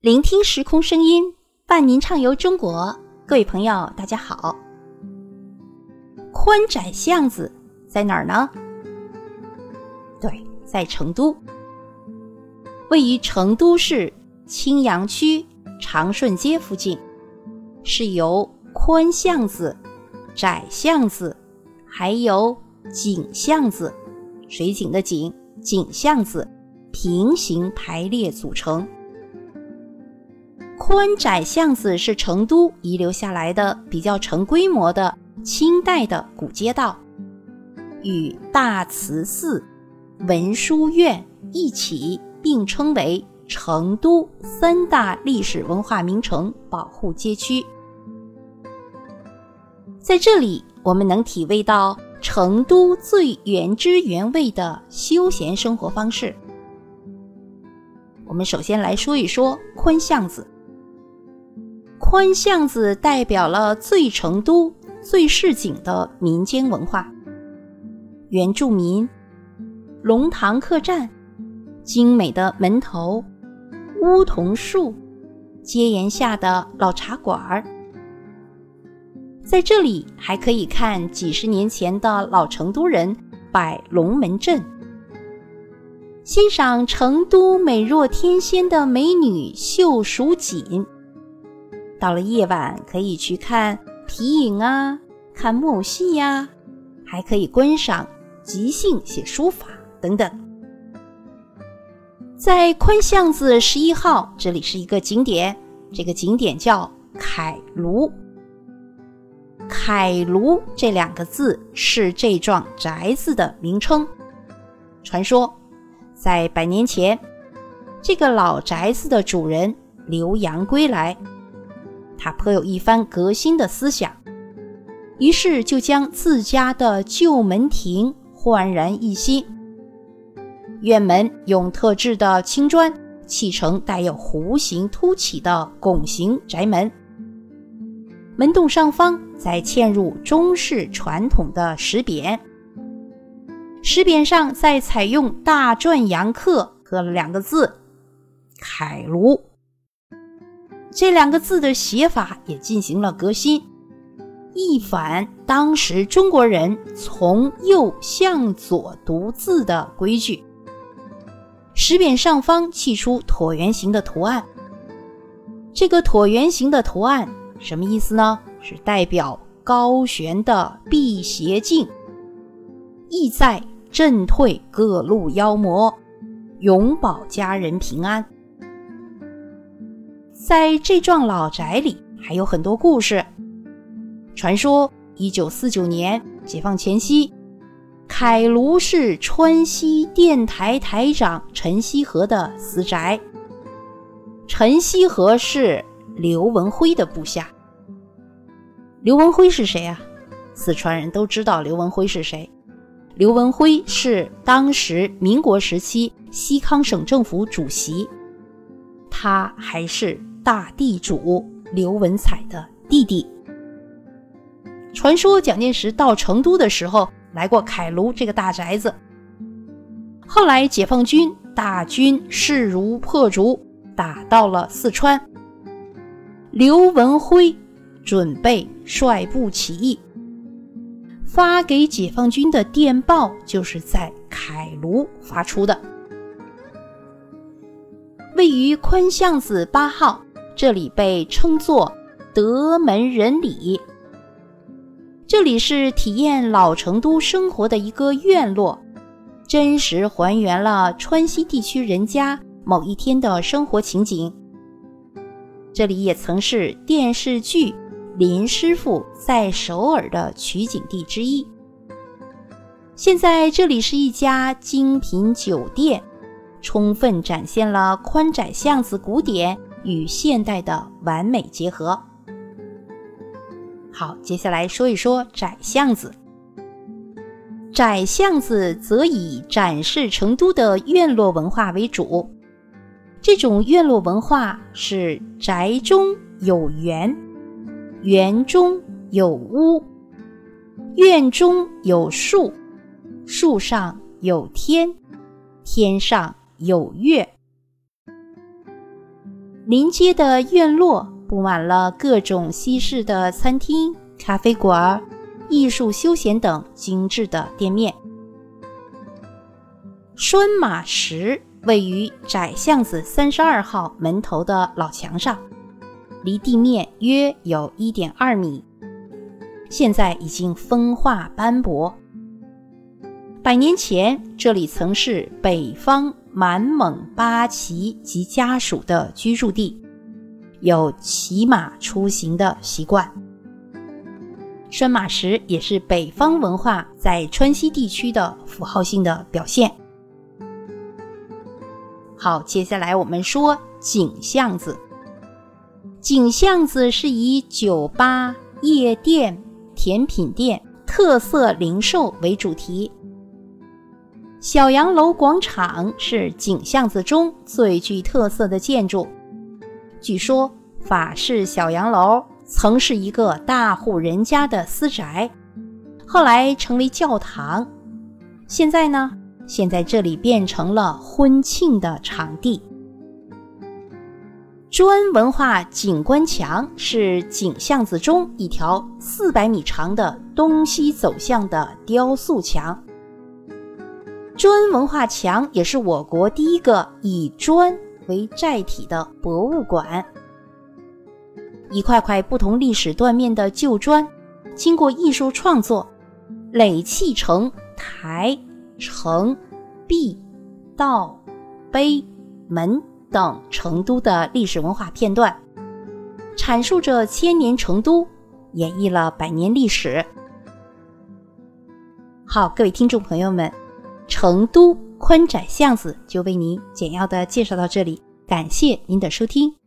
聆听时空声音，伴您畅游中国。各位朋友，大家好。宽窄巷子在哪儿呢？对，在成都，位于成都市青羊区长顺街附近，是由宽巷子、窄巷子，还有井巷子（水井的井）井巷子平行排列组成。宽窄巷子是成都遗留下来的比较成规模的清代的古街道，与大慈寺、文殊院一起并称为成都三大历史文化名城保护街区。在这里，我们能体味到成都最原汁原味的休闲生活方式。我们首先来说一说宽巷子。宽巷子代表了最成都、最市井的民间文化。原住民、龙塘客栈、精美的门头、梧桐树、街檐下的老茶馆儿，在这里还可以看几十年前的老成都人摆龙门阵，欣赏成都美若天仙的美女秀蜀锦。到了夜晚，可以去看皮影啊，看木偶戏呀，还可以观赏即兴写书法等等。在宽巷子十一号，这里是一个景点，这个景点叫凯庐。凯庐这两个字是这幢宅子的名称。传说，在百年前，这个老宅子的主人留洋归来。他颇有一番革新的思想，于是就将自家的旧门庭焕然一新。院门用特制的青砖砌成带有弧形凸起的拱形宅门，门洞上方再嵌入中式传统的石匾，石匾上再采用大篆阳刻刻了两个字“凯庐”。这两个字的写法也进行了革新，一反当时中国人从右向左读字的规矩。石匾上方砌出椭圆形的图案，这个椭圆形的图案什么意思呢？是代表高悬的辟邪镜，意在震退各路妖魔，永保家人平安。在这幢老宅里还有很多故事。传说，一九四九年解放前夕，凯卢是川西电台台长陈锡和的私宅。陈锡和是刘文辉的部下。刘文辉是谁啊？四川人都知道刘文辉是谁。刘文辉是当时民国时期西康省政府主席，他还是。大地主刘文彩的弟弟。传说蒋介石到成都的时候来过凯庐这个大宅子。后来解放军大军势如破竹，打到了四川。刘文辉准备率部起义，发给解放军的电报就是在凯庐发出的。位于宽巷子八号。这里被称作德门仁里，这里是体验老成都生活的一个院落，真实还原了川西地区人家某一天的生活情景。这里也曾是电视剧《林师傅在首尔》的取景地之一。现在这里是一家精品酒店，充分展现了宽窄巷子古典。与现代的完美结合。好，接下来说一说窄巷子。窄巷子则以展示成都的院落文化为主。这种院落文化是宅中有园，园中有屋，院中有树，树上有天，天上有月。临街的院落布满了各种西式的餐厅、咖啡馆、艺术休闲等精致的店面。拴马石位于窄巷子三十二号门头的老墙上，离地面约有一点二米，现在已经风化斑驳。百年前，这里曾是北方满蒙八旗及家属的居住地，有骑马出行的习惯。拴马石也是北方文化在川西地区的符号性的表现。好，接下来我们说井巷子。井巷子是以酒吧、夜店、甜品店、特色零售为主题。小洋楼广场是井巷子中最具特色的建筑。据说法式小洋楼曾是一个大户人家的私宅，后来成为教堂。现在呢？现在这里变成了婚庆的场地。砖文化景观墙是井巷子中一条四百米长的东西走向的雕塑墙。砖文化墙也是我国第一个以砖为载体的博物馆。一块块不同历史断面的旧砖，经过艺术创作，垒砌成台、城、壁、道、碑、门等成都的历史文化片段，阐述着千年成都，演绎了百年历史。好，各位听众朋友们。成都宽窄巷子就为您简要的介绍到这里，感谢您的收听。